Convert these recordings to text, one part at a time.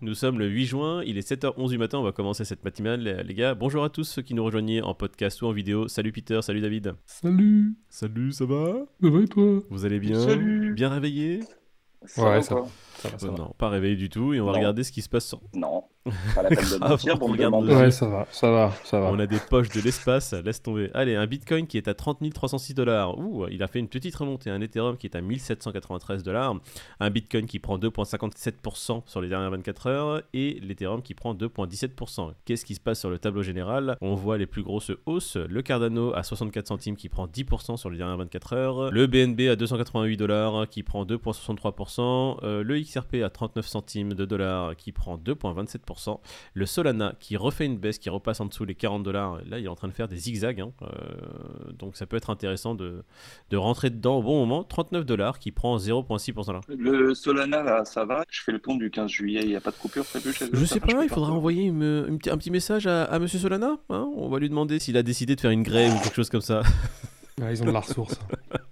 Nous sommes le 8 juin, il est 7h11 du matin, on va commencer cette matinale les gars. Bonjour à tous ceux qui nous rejoignent en podcast ou en vidéo. Salut Peter, salut David. Salut Salut, ça va? Ça va et toi? Vous allez bien? Salut Bien réveillé? Ouais, ça va. Ça va, Non, pas réveillé du tout et on va Non. regarder ce qui se passe. sur- Non, pas la peine de Ah, mentir pour me regarde demander. le- Ouais, ça va, ça va, ça va. On a des poches de l'espace, laisse tomber. Allez, un Bitcoin qui est à 30 306 dollars. Ouh, il a fait une petite remontée. Un Ethereum qui est à 1793 dollars. Un Bitcoin qui prend 2,57% sur les dernières 24 heures. Et l'Ethereum qui prend 2,17%. Qu'est-ce qui se passe sur le tableau général? On voit les plus grosses hausses. Le Cardano à 64 centimes qui prend 10% sur les dernières 24 heures. Le BNB à 288 dollars qui prend 2,63%. Euh, le XRP à 39 centimes de dollars qui prend 2,27%. Le Solana qui refait une baisse, qui repasse en dessous les 40 dollars. Là, il est en train de faire des zigzags. hein. Euh, donc, ça peut être intéressant de, de rentrer dedans au bon moment. 39 dollars qui prend 0,6% là. Le Solana, là, ça va? Je fais le pont du 15 juillet, il n'y a pas de coupure prévue chez Je sais pas, il faudra envoyer une- une petit- un petit message à, à Monsieur Solana. hein. On va lui demander s'il a décidé de faire une grève ou quelque chose comme ça. Ouais, ils ont de la ressource.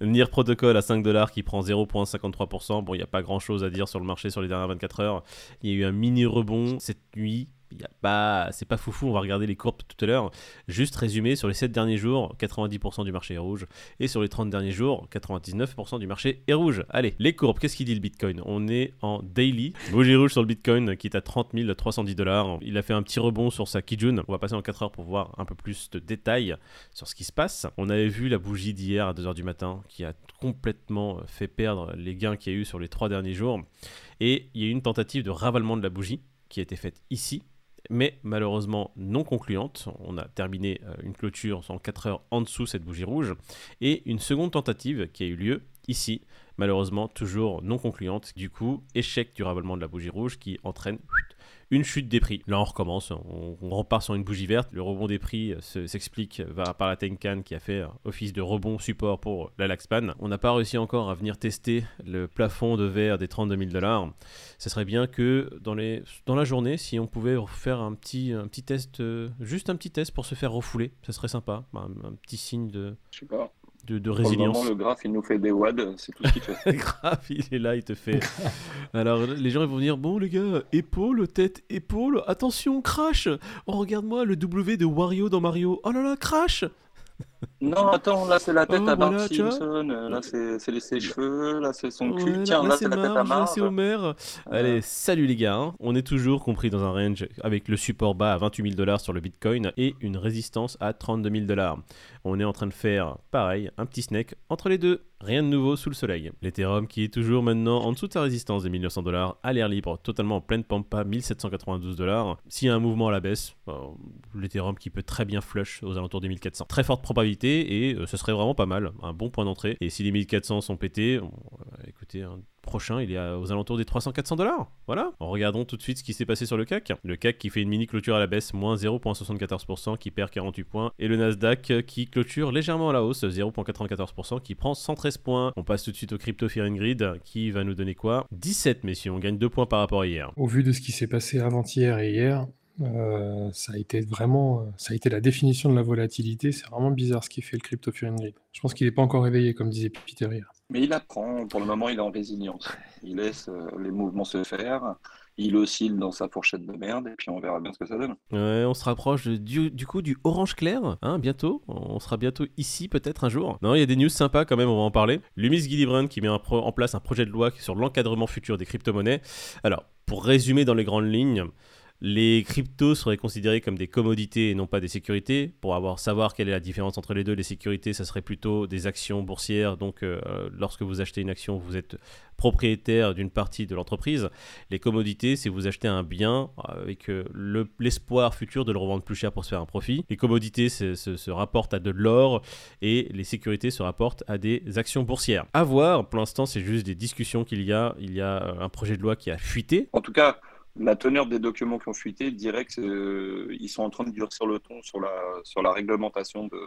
NIR Protocol à 5 dollars qui prend 0,53%. Bon, il n'y a pas grand chose à dire sur le marché sur les dernières 24 heures. Il y a eu un mini rebond cette nuit. Y a pas, c'est pas foufou. On va regarder les courbes tout à l'heure. Juste résumé sur les 7 derniers jours, 90% du marché est rouge. Et sur les 30 derniers jours, 99% du marché est rouge. Allez, les courbes, qu'est-ce qu'il dit le Bitcoin? On est en daily. Bougie rouge sur le Bitcoin qui est à 30 310 dollars. Il a fait un petit rebond sur sa Kijun. On va passer en 4 heures pour voir un peu plus de détails sur ce qui se passe. On avait vu la bougie d'hier à 2h du matin qui a complètement fait perdre les gains qu'il y a eu sur les 3 derniers jours. Et il y a eu une tentative de ravalement de la bougie qui a été faite ici. Mais malheureusement non concluante. On a terminé euh, une clôture en 4 heures en dessous cette bougie rouge. Et une seconde tentative qui a eu lieu ici. Malheureusement toujours non concluante. Du coup, échec du ravalement de la bougie rouge qui entraîne une chute des prix. Là, on recommence, on, on repart sur une bougie verte. Le rebond des prix euh, se- s'explique va par la Tenkan qui a fait euh, office de rebond support pour la Laxpan. On n'a pas réussi encore à venir tester le plafond de verre des 32 000 dollars. Ce serait bien que dans, les, dans la journée, si on pouvait faire un petit, un petit test, euh, juste un petit test pour se faire refouler, ça serait sympa. Un, un petit signe de, Je sais pas. De, le résilience. moment, le graphe, il nous fait des wads, c'est tout ce qu'il fait. grave, il est là, il te fait. Alors les gens ils vont dire bon les gars, épaule, tête, épaule, attention, crash. Oh regarde-moi le W de Wario dans Mario. Oh là là, crash. Non, attends, là, c'est la tête Oh, à Bart voilà. Simpson, euh, là, c'est les- ses cheveux, là, c'est son cul. Tiens, là, là, c'est la tête à Marge, là c'est Homer. Euh, Allez, salut les gars. hein. On est toujours compris dans un range avec le support bas à 28 000 dollars sur le Bitcoin et une résistance à 32 000 dollars. On est en train de faire pareil, un petit snake entre les deux. Rien de nouveau sous le soleil. L'Ethereum qui est toujours maintenant en dessous de sa résistance des 1900 dollars à l'air libre, totalement en pleine pampa, 1792 dollars. S'il y a un mouvement à la baisse, euh, l'Ethereum qui peut très bien flush aux alentours des 1400. Très forte probabilité et euh, ce serait vraiment pas mal, un bon point d'entrée. Et si les 1400 sont pétés, euh, écoutez, un prochain il est aux alentours des 300-400 dollars. Voilà. Regardons tout de suite ce qui s'est passé sur le CAC. Le CAC qui fait une mini clôture à la baisse, moins 0,74%, qui perd 48 points. Et le Nasdaq euh, qui clôture légèrement à la hausse, 0,94%, qui prend 113 points. On passe tout de suite au Crypto Fear and Grid qui va nous donner quoi? 17 messieurs, on gagne 2 points par rapport à hier. Au vu de ce qui s'est passé avant-hier et hier, euh, ça a été vraiment, euh, ça a été la définition de la volatilité. C'est vraiment bizarre ce qui fait le crypto Fear and Greed. Je pense qu'il n'est pas encore réveillé, comme disait Peter hier. Mais il apprend, pour le moment, il est en résilience. Il laisse euh, les mouvements se faire, il oscille dans sa fourchette de merde, et puis on verra bien ce que ça donne. Ouais, on se rapproche du, du coup du orange clair, hein, bientôt. On sera bientôt ici, peut-être un jour. Non, il y a des news sympas quand même, on va en parler. Lumis Gillibrand qui met un pro- en place un projet de loi sur l'encadrement futur des crypto-monnaies. Alors, pour résumer dans les grandes lignes, les cryptos seraient considérés comme des commodités et non pas des sécurités. Pour avoir savoir quelle est la différence entre les deux, les sécurités, ça serait plutôt des actions boursières. Donc, euh, lorsque vous achetez une action, vous êtes propriétaire d'une partie de l'entreprise. Les commodités, c'est vous achetez un bien avec euh, le- l'espoir futur de le revendre plus cher pour se faire un profit. Les commodités se, se rapportent à de l'or et les sécurités se rapportent à des actions boursières. À voir, pour l'instant, c'est juste des discussions qu'il y a. Il y a euh, un projet de loi qui a fuité. En tout cas, la teneur des documents qui ont fuité dirait qu'ils sont en train de durcir le ton sur la, sur la réglementation de,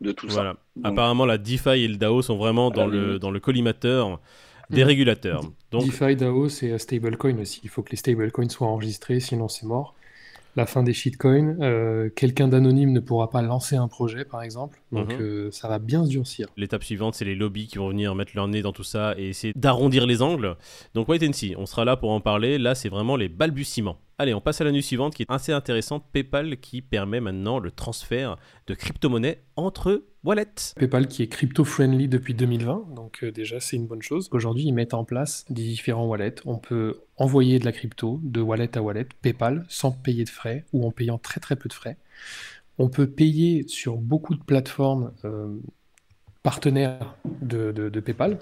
de tout Voilà. ça. Donc, Apparemment, la DeFi et le DAO sont vraiment la dans le, dans le collimateur des Mhm. régulateurs. Donc, DeFi, DAO, c'est stablecoin aussi. Il faut que les stablecoins soient enregistrés, sinon c'est mort. La fin des shitcoins. Euh, quelqu'un d'anonyme ne pourra pas lancer un projet, par exemple. Donc Mhm. euh, ça va bien se durcir. L'étape suivante, c'est les lobbies qui vont venir mettre leur nez dans tout ça et essayer d'arrondir les angles. Donc wait and see, on sera là pour en parler. Là, c'est vraiment les balbutiements. Allez, on passe à la news suivante qui est assez intéressante. PayPal qui permet maintenant le transfert de crypto-monnaies entre wallets. PayPal qui est crypto-friendly depuis 2020, donc euh, déjà c'est une bonne chose. Aujourd'hui, ils mettent en place des différents wallets. On peut envoyer de la crypto de wallet à wallet, PayPal, sans payer de frais ou en payant très très peu de frais. On peut payer sur beaucoup de plateformes euh, partenaires de, PayPal.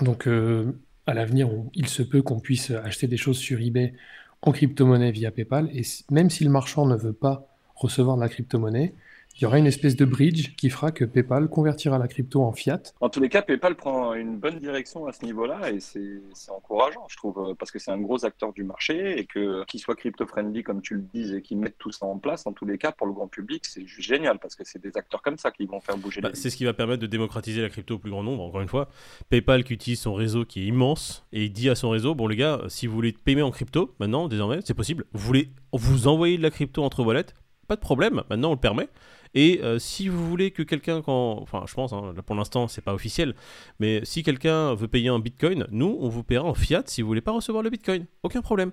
Donc euh, à l'avenir, il se peut qu'on puisse acheter des choses sur eBay en crypto-monnaie via PayPal. Et même si le marchand ne veut pas recevoir de la crypto-monnaie, il y aura une espèce de bridge qui fera que PayPal convertira la crypto en fiat. En tous les cas, PayPal prend une bonne direction à ce niveau-là et c'est encourageant, je trouve, parce que c'est un gros acteur du marché et que qu'il soit crypto-friendly, comme tu le dis, et qu'ils mettent tout ça en place, en tous les cas, pour le grand public, c'est juste génial parce que c'est des acteurs comme ça qui vont faire bouger Bah, les c'est ce qui va permettre de démocratiser la crypto au plus grand nombre. Encore une fois, PayPal qui utilise son réseau qui est immense et il dit à son réseau bon les gars, si vous voulez payer en crypto, maintenant désormais c'est possible. Vous voulez vous envoyer de la crypto entre wallets, pas de problème. Maintenant on le permet. Et euh, si vous voulez que quelqu'un, quand, enfin je pense, hein, là, pour l'instant c'est pas officiel, mais si quelqu'un veut payer en Bitcoin, nous on vous paiera en fiat si vous voulez pas recevoir le Bitcoin, aucun problème.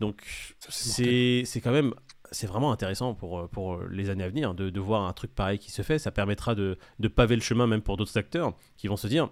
Donc c'est quand même c'est vraiment intéressant pour, euh, pour les années à venir de, de voir un truc pareil qui se fait. Ça permettra de, de paver le chemin même pour d'autres acteurs qui vont se dire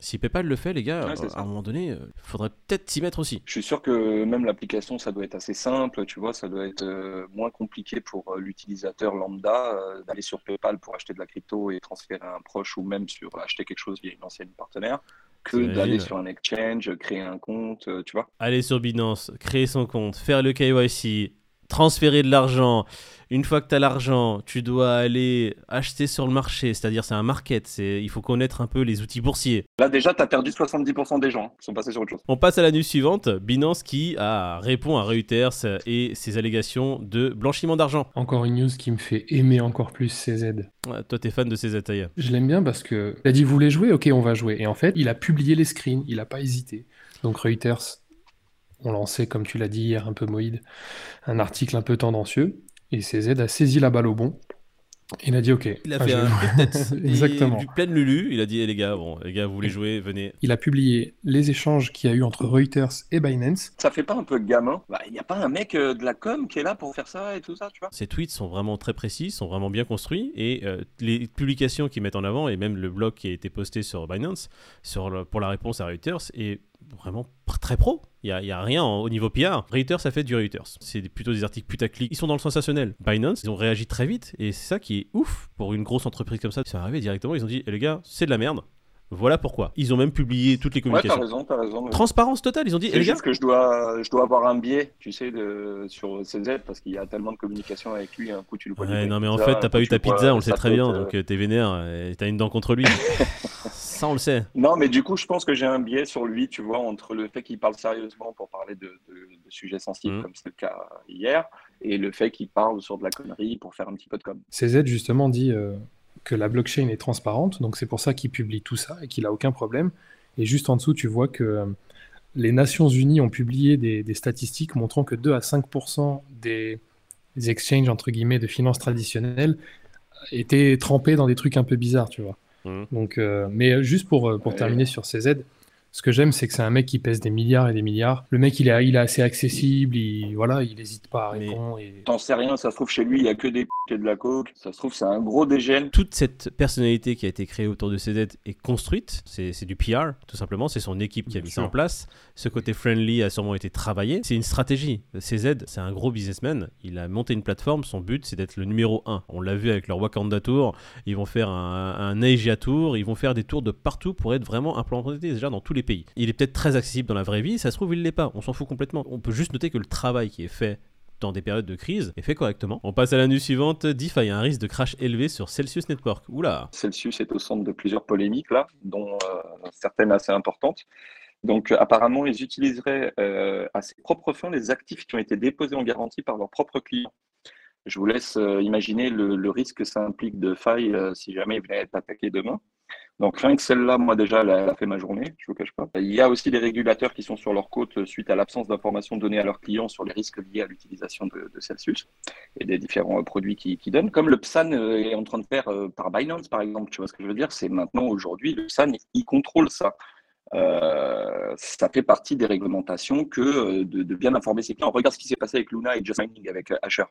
si PayPal le fait, les gars, Ouais, euh, à un moment donné, il faudrait peut-être s'y mettre aussi. Je suis sûr que même l'application, ça doit être assez simple, tu vois, ça doit être euh, moins compliqué pour euh, l'utilisateur lambda euh, d'aller sur PayPal pour acheter de la crypto et transférer à un proche ou même sur acheter quelque chose via une ancienne partenaire que d'aller sur un exchange, créer un compte, euh, tu vois. Aller sur Binance, créer son compte, faire le KYC, transférer de l'argent. Une fois que tu as l'argent, tu dois aller acheter sur le marché, c'est-à-dire c'est un market, c'est il faut connaître un peu les outils boursiers. Là, déjà, tu as perdu 70% des gens hein, qui sont passés sur autre chose. On passe à la news suivante, Binance qui a, répond à Reuters et ses allégations de blanchiment d'argent. Encore une news qui me fait aimer encore plus CZ. Ouais, toi t'es fan de ces Taïa. Je l'aime bien parce que il a dit vous voulez jouer, ok on va jouer. Et en fait il a publié les screens, il n'a pas hésité. Donc Reuters ont lancé, comme tu l'as dit hier un peu Moïd, un article un peu tendancieux. Et CZ a saisi la balle au bon. Il a dit ok. Il a fait un. Exactement. Il, pleine Lulu, il a dit, eh, les gars, bon, les gars, vous voulez jouer, venez. Il a publié les échanges qu'il y a eu entre Reuters et Binance. Ça fait pas un peu gamin Bah, Il n'y a pas un mec euh, de la com qui est là pour faire ça et tout ça, tu vois Ces tweets sont vraiment très précis, sont vraiment bien construits et euh, les publications qu'ils mettent en avant et même le blog qui a été posté sur Binance sur le- pour la réponse à Reuters est vraiment très pro. Il n'y a, rien en- au niveau PR. Reuters a fait du Reuters. C'est plutôt des articles putaclic. Ils sont dans le sensationnel. Binance, ils ont réagi très vite et c'est ça qui est ouf pour une grosse entreprise comme ça. Ils sont arrivés directement, ils ont dit eh, les gars, c'est de la merde. Voilà pourquoi. Ils ont même publié toutes les Ouais, t'as communications. raison, t'as raison. Transparence totale, ils ont dit eh, C'est les gars, juste que je dois, je dois avoir un biais, tu sais, de, sur CZ parce qu'il y a tellement de communication avec lui. Un coup, tu le vois. Ouais, non, mais en fait, t'as pas eu ta pizza, on le sait sa très bien, tête, euh. donc euh, t'es vénère et t'as une dent contre lui. Ça, on le sait. Non, mais du coup, je pense que j'ai un biais sur lui, tu vois, entre le fait qu'il parle sérieusement pour parler de, de- de sujets sensibles, Mhm. comme c'est le cas hier, et le fait qu'il parle sur de la connerie pour faire un petit peu de com. CZ justement dit euh, que la blockchain est transparente, donc c'est pour ça qu'il publie tout ça et qu'il a aucun problème. Et juste en dessous, tu vois que euh, les Nations Unies ont publié des, des statistiques montrant que 2 à 5% des, des exchanges entre guillemets de finances traditionnelles étaient trempés dans des trucs un peu bizarres, tu vois. Mhm. Donc, euh, mais juste pour, euh, pour Ouais. terminer sur CZ, ce que j'aime, c'est que c'est un mec qui pèse des milliards et des milliards. Le mec, il est, il est assez accessible, il, voilà, il n'hésite pas à répondre. Et... T'en sais rien, ça se trouve chez lui, il y a que des p et de la coke. Ça se trouve, c'est un gros dégène. toute cette personnalité qui a été créée autour de CZ est construite. C'est c'est du PR, tout simplement. C'est son équipe qui a Bien mis ça en place. Ce côté friendly a sûrement été travaillé. C'est une stratégie. CZ, c'est un gros businessman. Il a monté une plateforme. Son but, c'est d'être le numéro 1. On l'a vu avec leur Wakanda Tour. Ils vont faire un, un Asia Tour. Ils vont faire des tours de partout pour être vraiment implantés déjà dans tous les pays. Il est peut-être très accessible dans la vraie vie. Ça se trouve, il l'est pas. On s'en fout complètement. On peut juste noter que le travail qui est fait dans des périodes de crise est fait correctement. On passe à la news suivante. DeFi a un risque de crash élevé sur Celsius Network. Oula Celsius est au centre de plusieurs polémiques, là, dont euh, certaines assez importantes. Donc, euh, apparemment, ils utiliseraient euh, à ses propres fins les actifs qui ont été déposés en garantie par leurs propres clients. Je vous laisse imaginer le, risque que ça implique de faille si jamais ils venaient être attaqués demain. Donc rien que celle-là, moi déjà, elle a, fait ma journée, je ne vous cache pas. Il y a aussi des régulateurs qui sont sur leur côte suite à l'absence d'informations données à leurs clients sur les risques liés à l'utilisation de, Celsius et des différents euh, produits qu'ils qui donnent. Comme le PSAN euh, est en train de faire euh, par Binance, par exemple, tu vois ce que je veux dire? C'est maintenant, aujourd'hui, le PSAN, il contrôle ça. Euh, ça fait partie des réglementations que euh, de, bien informer ses clients. Regarde ce qui s'est passé avec Luna et Just Mining avec euh, Asher.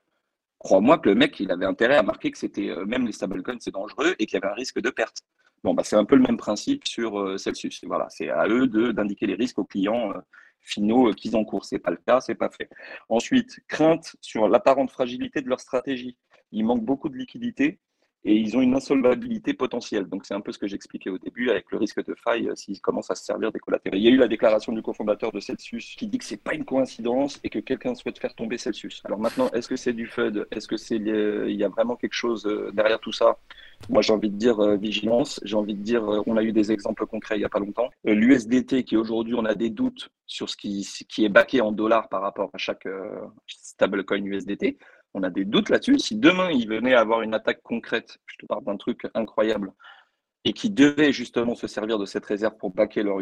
Crois-moi que le mec, il avait intérêt à marquer que c'était même les stablecoins, c'est dangereux et qu'il y avait un risque de perte. Bon, bah, c'est un peu le même principe sur Celsius. Voilà, c'est à eux d'indiquer les risques aux clients finaux qu'ils encourent. C'est pas le cas, c'est pas fait. Ensuite, crainte sur l'apparente fragilité de leur stratégie. Il manque beaucoup de liquidités et ils ont une insolvabilité potentielle. Donc c'est un peu ce que j'expliquais au début avec le risque de faille euh, s'ils commencent à se servir des collatéraux. Il y a eu la déclaration du cofondateur de Celsius qui dit que c'est pas une coïncidence et que quelqu'un souhaite faire tomber Celsius. Alors maintenant, est-ce que c'est du FUD? Est-ce que c'est il y a vraiment quelque chose euh, derrière tout ça? Moi, j'ai envie de dire euh, vigilance. J'ai envie de dire, on a eu des exemples concrets il y a pas longtemps. L'USDT qui aujourd'hui, on a des doutes sur ce qui, ce qui est baqué en dollars par rapport à chaque stablecoin USDT on a des doutes là-dessus. Si demain il venait à avoir une attaque concrète, je te parle d'un truc incroyable, et qui devaient justement se servir de cette réserve pour baquer leur,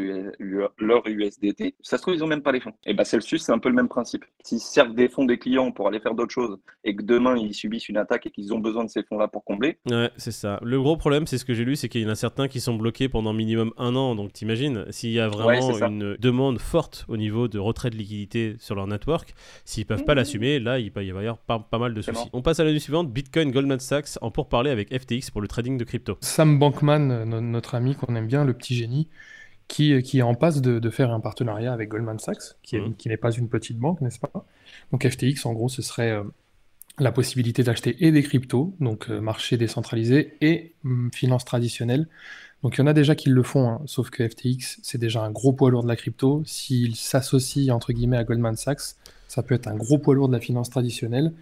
leur USDT, ça se trouve, ils n'ont même pas les fonds. Et bien Celsius, c'est un peu le même principe. S'ils servent des fonds des clients pour aller faire d'autres choses et que demain ils subissent une attaque et qu'ils ont besoin de ces fonds-là pour combler. Ouais, c'est ça. Le gros problème, c'est ce que j'ai lu, c'est qu'il y en a certains qui sont bloqués pendant minimum un an. Donc t'imagines, s'il y a vraiment ouais, une demande forte au niveau de retrait de liquidité sur leur network, s'ils peuvent mmh. pas l'assumer, là il va y avoir pas, pas mal de soucis. On passe à la nuit suivante Bitcoin Goldman Sachs en pourparler avec FTX pour le trading de crypto. Sam Bankman notre ami qu'on aime bien, le petit génie, qui, qui est en passe de, de, faire un partenariat avec Goldman Sachs, qui, mmh. qui n'est pas une petite banque, n'est-ce pas? Donc FTX, en gros, ce serait euh, la possibilité d'acheter et des cryptos, donc euh, marché décentralisé, et hum, finance traditionnelle. Donc il y en a déjà qui le font, hein, sauf que FTX, c'est déjà un gros poids lourd de la crypto. S'il s'associe, entre guillemets, à Goldman Sachs, ça peut être un gros poids lourd de la finance traditionnelle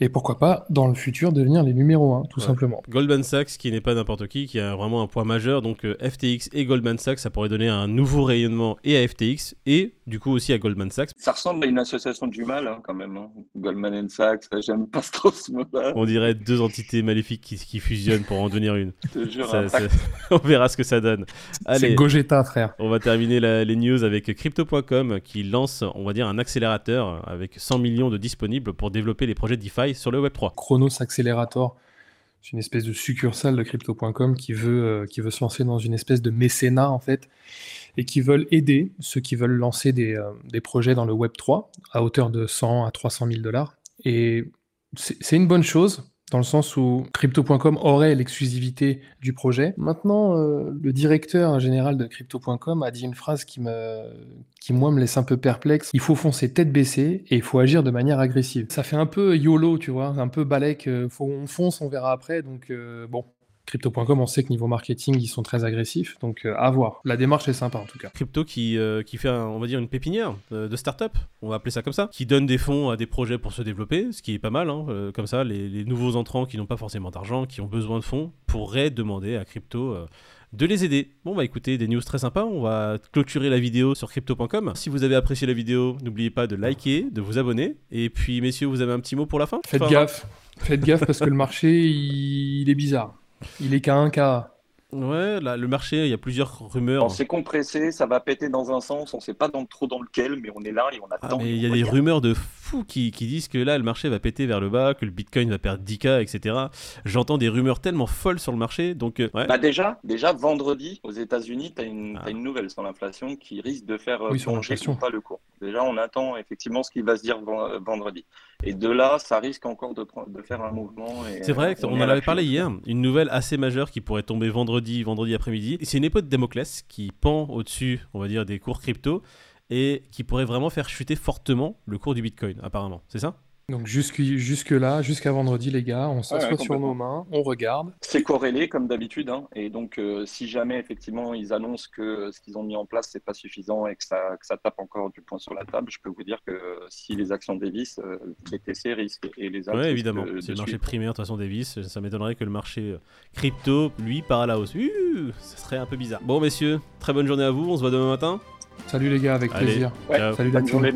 et pourquoi pas dans le futur devenir les numéros 1 tout ouais. simplement. Goldman Sachs qui n'est pas n'importe qui, qui a vraiment un poids majeur, donc euh, FTX et Goldman Sachs, ça pourrait donner un nouveau rayonnement et à FTX et du coup aussi à Goldman Sachs. Ça ressemble à une association du mal hein, quand même, hein. Goldman Sachs, j'aime pas trop ce mot-là. On dirait deux entités maléfiques qui, qui fusionnent pour en devenir une. jure, ça, on verra ce que ça donne. C'est Gogeta frère. On va terminer la, les news avec crypto.com qui lance, on va dire, un accélérateur avec 100 millions de disponibles pour développer les projets DeFi sur le Web3. Chronos Accelerator, c'est une espèce de succursale de crypto.com qui veut, euh, qui veut se lancer dans une espèce de mécénat en fait et qui veulent aider ceux qui veulent lancer des, euh, des projets dans le Web3 à hauteur de 100 à 300 000 dollars. Et c'est une bonne chose dans le sens où crypto.com aurait l'exclusivité du projet. Maintenant, euh, le directeur général de crypto.com a dit une phrase qui, me, qui, moi, me laisse un peu perplexe. Il faut foncer tête baissée et il faut agir de manière agressive. Ça fait un peu YOLO, tu vois, un peu balèque. Faut, on fonce, on verra après. Donc, euh, bon, Crypto.com, on sait que niveau marketing, ils sont très agressifs, donc euh, à voir. La démarche est sympa en tout cas. Crypto qui, euh, qui fait, un, on va dire, une pépinière euh, de start-up, on va appeler ça comme ça, qui donne des fonds à des projets pour se développer, ce qui est pas mal, hein, euh, comme ça, les, les, nouveaux entrants qui n'ont pas forcément d'argent, qui ont besoin de fonds, pourraient demander à Crypto de les aider. Bon, bah écoutez, des news très sympas. On va clôturer la vidéo sur crypto.com. Si vous avez apprécié la vidéo, n'oubliez pas de liker, de vous abonner. Et puis, messieurs, vous avez un petit mot pour la fin? Faites enfin, gaffe. Faites gaffe parce que le marché, il est bizarre. Il est qu'à un cas. Ouais, là, le marché, il y a plusieurs rumeurs. C'est compressé, ça va péter dans un sens, on ne sait pas dans, trop dans lequel, mais on est là et on attend. Ah, mais il y a des rumeurs de fous qui, qui, disent que là, le marché va péter vers le bas, que le bitcoin va perdre 10K, etc. J'entends des rumeurs tellement folles sur le marché, donc... Euh, ouais. Bah déjà, déjà, vendredi, aux États-Unis, tu as, ah. as, une nouvelle sur l'inflation qui risque de faire oui, plonger ou pas le cours. Déjà, on attend effectivement ce qui va se dire vendredi. Et de là, ça risque encore de, de faire un mouvement. C'est vrai, on, on en avait parlé hier. Une nouvelle assez majeure qui pourrait tomber vendredi, vendredi après-midi. C'est une épée de Damoclès qui pend au-dessus, on va dire, des cours crypto et qui pourrait vraiment faire chuter fortement le cours du Bitcoin, apparemment. C'est ça? Donc jusque, jusque là, jusqu'à vendredi, les gars, on s'assoit ouais, ouais, sur nos mains, on regarde. C'est corrélé comme d'habitude, hein, et donc euh, si jamais effectivement ils annoncent que ce qu'ils ont mis en place c'est pas suffisant et que ça, que ça tape encore du poing sur la table, je peux vous dire que si les actions Davis, euh, BTC risque et les autres. Oui, évidemment. C'est le marché primaire de toute façon Davis. Ça m'étonnerait que le marché crypto lui part à la hausse. Uh, ça serait un peu bizarre. Bon messieurs, très bonne journée à vous. On se voit demain matin. Salut les gars, avec Allez, plaisir. Ouais, Salut la bonne journée.